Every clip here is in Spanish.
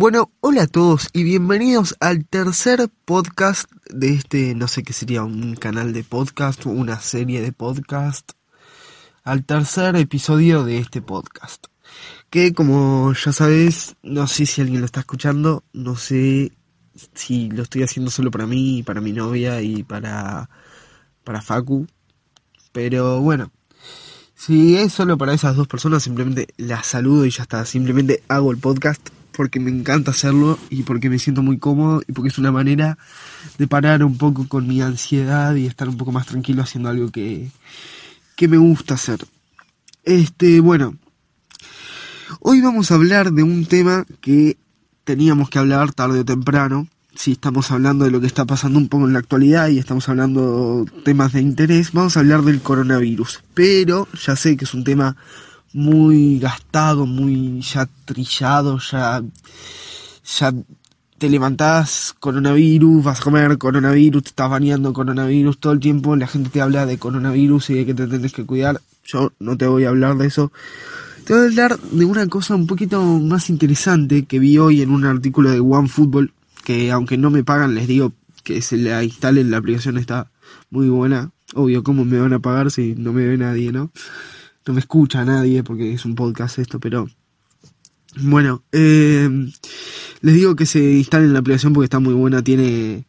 Bueno, hola a todos y bienvenidos al tercer podcast de este, no sé qué sería, un canal de podcast, una serie de podcast, al tercer episodio de este podcast. Que como ya sabes, no sé si alguien lo está escuchando, no sé si lo estoy haciendo solo para mí, para mi novia y para, para Facu. Pero bueno, si es solo para esas dos personas, simplemente las saludo y ya está. Simplemente hago el podcast porque me encanta hacerlo y porque me siento muy cómodo y porque es una manera de parar un poco con mi ansiedad y estar un poco más tranquilo haciendo algo que, que me gusta hacer. Este, bueno, hoy vamos a hablar de un tema que teníamos que hablar tarde o temprano. Si estamos hablando de lo que está pasando un poco en la actualidad y estamos hablando temas de interés, vamos a hablar del coronavirus. Pero ya sé que es un tema muy gastado, muy ya trillado, ya, ya te levantás coronavirus, vas a comer coronavirus, te estás bañando coronavirus todo el tiempo, la gente te habla de coronavirus y de que te tienes que cuidar. Yo no te voy a hablar de eso. Te voy a hablar de una cosa un poquito más interesante que vi hoy en un artículo de OneFootball, que aunque no me pagan, les digo que se la instalen, la aplicación está muy buena. Obvio, ¿cómo me van a pagar si no me ve nadie, no? No me escucha nadie porque es un podcast esto, pero... Bueno, eh, les digo que se instalen la aplicación porque está muy buena, tiene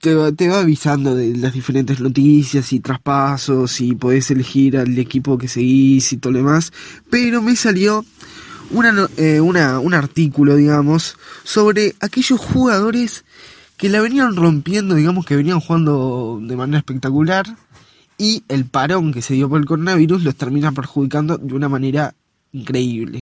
te va, avisando de las diferentes noticias y traspasos y podés elegir al equipo que seguís y todo lo demás. Pero me salió una, eh, un artículo, digamos, sobre aquellos jugadores que la venían rompiendo, digamos, que venían jugando de manera espectacular y el parón que se dio por el coronavirus los termina perjudicando de una manera increíble.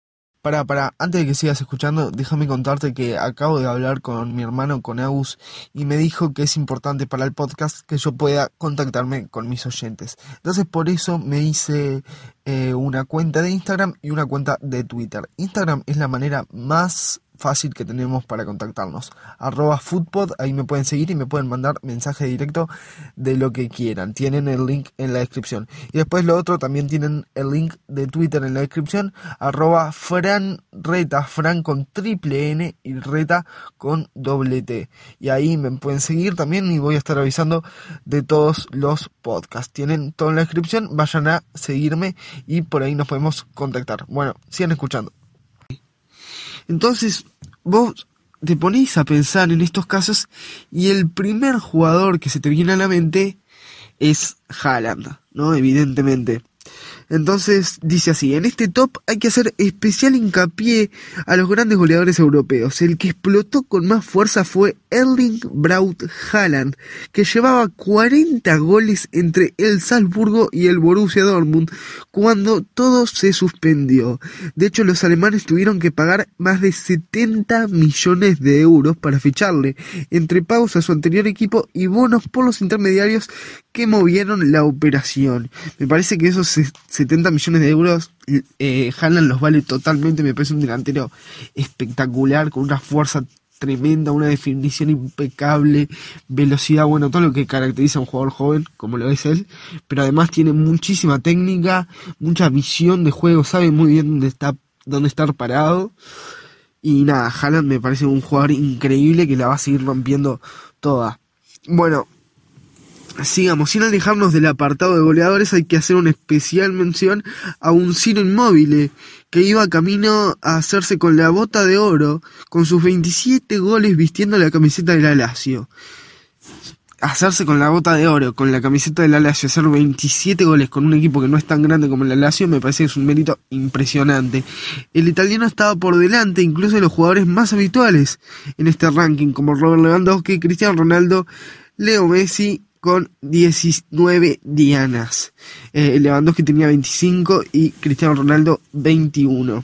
Para, para, antes de que sigas escuchando, déjame contarte que acabo de hablar con mi hermano, con Agus, y me dijo que es importante para el podcast que yo pueda contactarme con mis oyentes. Entonces por eso me hice eh, una cuenta de Instagram y una cuenta de Twitter. Instagram es la manera más fácil que tenemos para contactarnos. Arroba Foodpod, ahí me pueden seguir y me pueden mandar mensaje directo de lo que quieran. Tienen el link en la descripción. Y después lo otro, también tienen el link de Twitter en la descripción. Arroba Fran Reta, Fran con triple N y Reta con doble T. Y ahí me pueden seguir también y voy a estar avisando de todos los podcasts. Tienen todo en la descripción, vayan a seguirme y por ahí nos podemos contactar. Bueno, sigan escuchando. Entonces, vos te ponéis a pensar en estos casos y el primer jugador que se te viene a la mente es Haaland, ¿no? Evidentemente. Entonces dice así, en este top hay que hacer especial hincapié a los grandes goleadores europeos. El que explotó con más fuerza fue Erling Braut Haaland, que llevaba 40 goles entre el Salzburgo y el Borussia Dortmund cuando todo se suspendió. De hecho, los alemanes tuvieron que pagar más de 70 millones de euros para ficharle, entre pagos a su anterior equipo y bonos por los intermediarios que movieron la operación. Me parece que esos 70 millones de euros eh, Haaland los vale totalmente, me parece un delantero espectacular, con una fuerza tremenda, una definición impecable, velocidad, bueno, todo lo que caracteriza a un jugador joven, como lo es él, pero además tiene muchísima técnica, mucha visión de juego, sabe muy bien dónde está, dónde estar parado. Y nada, Haaland me parece un jugador increíble que la va a seguir rompiendo toda. Bueno, sigamos, sin alejarnos del apartado de goleadores, hay que hacer una especial mención a un Ciro Inmóvil que iba camino a hacerse con la bota de oro, con sus 27 goles vistiendo la camiseta del Alacio. Hacerse con la bota de oro, con la camiseta del Alacio, hacer 27 goles con un equipo que no es tan grande como el Alacio, me parece que es un mérito impresionante. El italiano estaba por delante incluso de los jugadores más habituales en este ranking, como Robert Lewandowski, Cristiano Ronaldo, Leo Messi con 19 dianas. Eh, Lewandowski tenía 25 y Cristiano Ronaldo 21.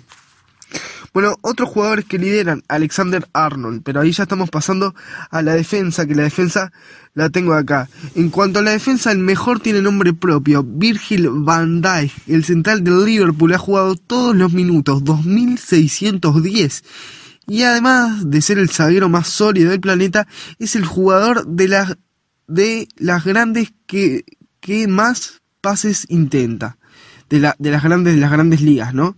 Bueno, otros jugadores que lideran, Alexander Arnold, pero ahí ya estamos pasando a la defensa, que la defensa la tengo acá. En cuanto a la defensa, el mejor tiene nombre propio, Virgil van Dijk, el central del Liverpool, ha jugado todos los minutos, 2610. Y además de ser el zaguero más sólido del planeta, es el jugador de la de las grandes que, que más pases intenta. De, la, de las grandes de las grandes ligas, ¿no?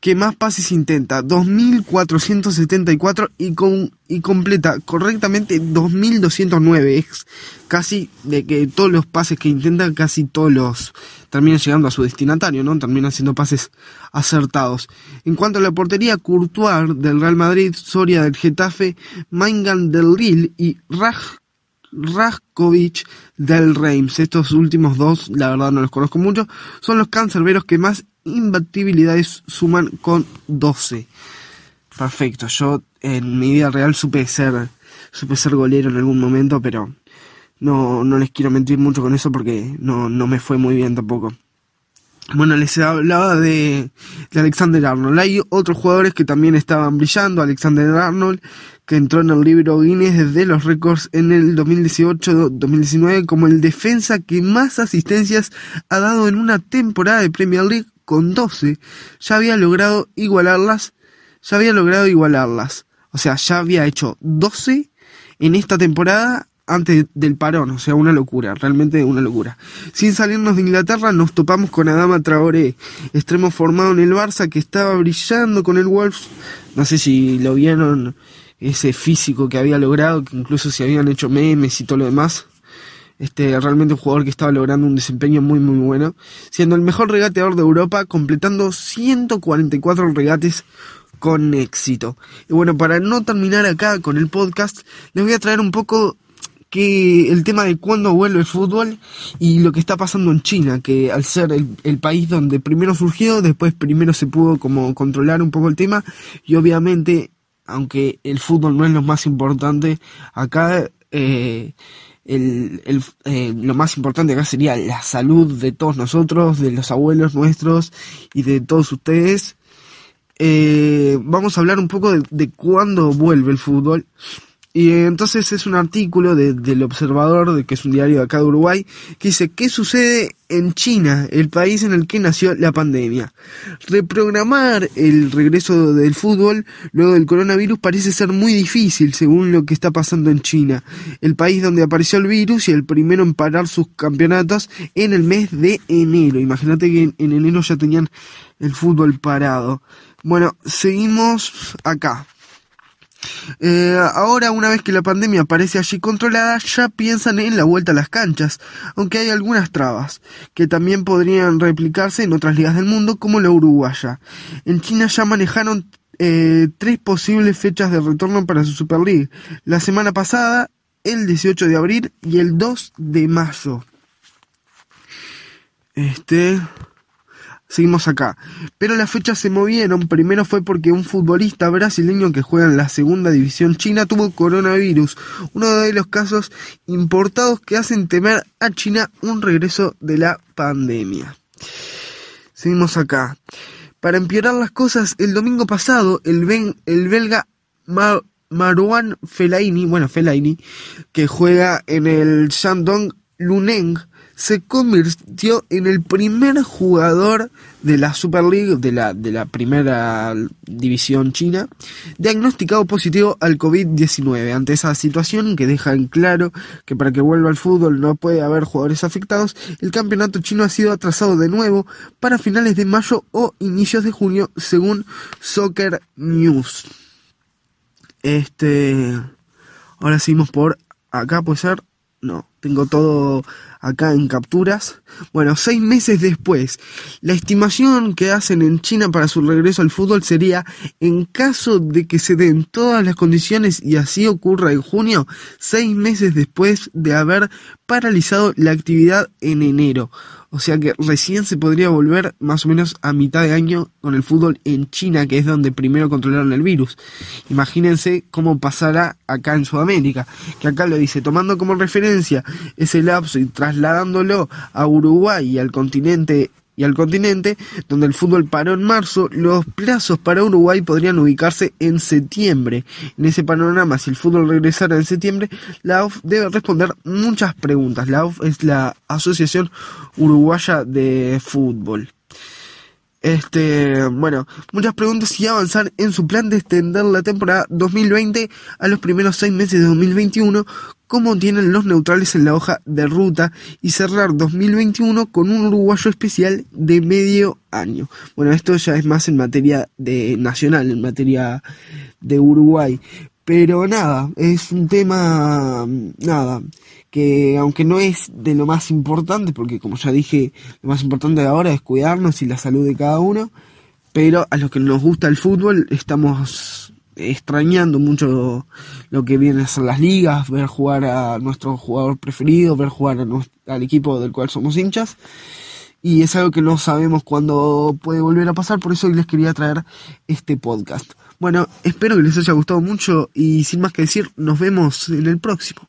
que más pases intenta, 2.474 y, con, y completa correctamente 2.209. Es casi de que todos los pases que intenta, casi todos los terminan llegando a su destinatario, ¿no? Terminan siendo pases acertados. En cuanto a la portería, Courtois del Real Madrid, Soria del Getafe, Maingan del Lille y Raj Raskovic del Reims. Estos últimos dos, la verdad no los conozco mucho, son los cancerberos que más imbatibilidades suman con 12. Perfecto, yo en mi vida real supe ser, supe ser golero en algún momento, pero no, no les quiero mentir mucho con eso porque no, no me fue muy bien tampoco. Bueno, les hablaba de, de, Alexander Arnold. Hay otros jugadores que también estaban brillando. Alexander Arnold, que entró en el libro Guinness desde los récords en el 2018-2019 como el defensa que más asistencias ha dado en una temporada de Premier League con 12. Ya había logrado igualarlas. Ya había logrado igualarlas. O sea, ya había hecho 12 en esta temporada antes del parón, o sea, una locura, realmente una locura. Sin salirnos de Inglaterra, nos topamos con Adama Traoré, extremo formado en el Barça que estaba brillando con el Wolves. No sé si lo vieron, ese físico que había logrado, que incluso se habían hecho memes y todo lo demás. Este, realmente un jugador que estaba logrando un desempeño muy muy bueno, siendo el mejor regateador de Europa, completando 144 regates con éxito. Y bueno, para no terminar acá con el podcast, les voy a traer un poco que el tema de cuándo vuelve el fútbol y lo que está pasando en China, que al ser el, país donde primero surgió, después primero se pudo como controlar un poco el tema y obviamente, aunque el fútbol no es lo más importante, acá eh, el, eh, lo más importante acá sería la salud de todos nosotros, de los abuelos nuestros y de todos ustedes. Eh, vamos a hablar un poco de, de cuándo vuelve el fútbol. Y entonces es un artículo de, del Observador, de que es un diario de acá de Uruguay, que dice, ¿qué sucede en China, el país en el que nació la pandemia? Reprogramar el regreso del fútbol luego del coronavirus parece ser muy difícil, según lo que está pasando en China, el país donde apareció el virus y el primero en parar sus campeonatos en el mes de enero. Imagínate que en, en enero ya tenían el fútbol parado. Bueno, seguimos acá. Eh, ahora, una vez que la pandemia parece allí controlada, ya piensan en la vuelta a las canchas, aunque hay algunas trabas, que también podrían replicarse en otras ligas del mundo, como la uruguaya. En China ya manejaron eh, tres posibles fechas de retorno para su Super League. La semana pasada, el 18 de abril y el 2 de mayo. Este... Seguimos acá. Pero las fechas se movieron. Primero fue porque un futbolista brasileño que juega en la segunda división china tuvo coronavirus. Uno de los casos importados que hacen temer a China un regreso de la pandemia. Seguimos acá. Para empeorar las cosas, el domingo pasado, el, el belga Marwan Fellaini, bueno, Fellaini, que juega en el Shandong Luneng, se convirtió en el primer jugador de la Super League, de la, de la primera división china, diagnosticado positivo al COVID-19. Ante esa situación que deja en claro que para que vuelva al fútbol no puede haber jugadores afectados, el campeonato chino ha sido atrasado de nuevo para finales de mayo o inicios de junio, según Soccer News. Este. Ahora seguimos por acá, puede ser. No, tengo todo acá en capturas. Bueno, seis meses después, la estimación que hacen en China para su regreso al fútbol sería, en caso de que se den todas las condiciones y así ocurra en junio, seis meses después de haber paralizado la actividad en enero. O sea que recién se podría volver más o menos a mitad de año con el fútbol en China, que es donde primero controlaron el virus. Imagínense cómo pasará acá en Sudamérica, que acá lo dice, tomando como referencia ese lapso y trasladándolo a Uruguay y al continente y al continente, donde el fútbol paró en marzo, los plazos para Uruguay podrían ubicarse en septiembre. En ese panorama, si el fútbol regresara en septiembre, la AUF debe responder muchas preguntas. La AUF es la Asociación Uruguaya de Fútbol. Este, bueno, muchas preguntas y avanzar en su plan de extender la temporada 2020 a los primeros seis meses de 2021, como tienen los neutrales en la hoja de ruta y cerrar 2021 con un uruguayo especial de medio año. Bueno, esto ya es más en materia de nacional, en materia de Uruguay. Pero nada, es un tema, nada, que aunque no es de lo más importante, porque como ya dije, lo más importante ahora es cuidarnos y la salud de cada uno, pero a los que nos gusta el fútbol estamos extrañando mucho lo que vienen a ser las ligas, ver jugar a nuestro jugador preferido, ver jugar al equipo del cual somos hinchas. Y es algo que no sabemos cuándo puede volver a pasar, por eso hoy les quería traer este podcast. Bueno, espero que les haya gustado mucho y sin más que decir, nos vemos en el próximo.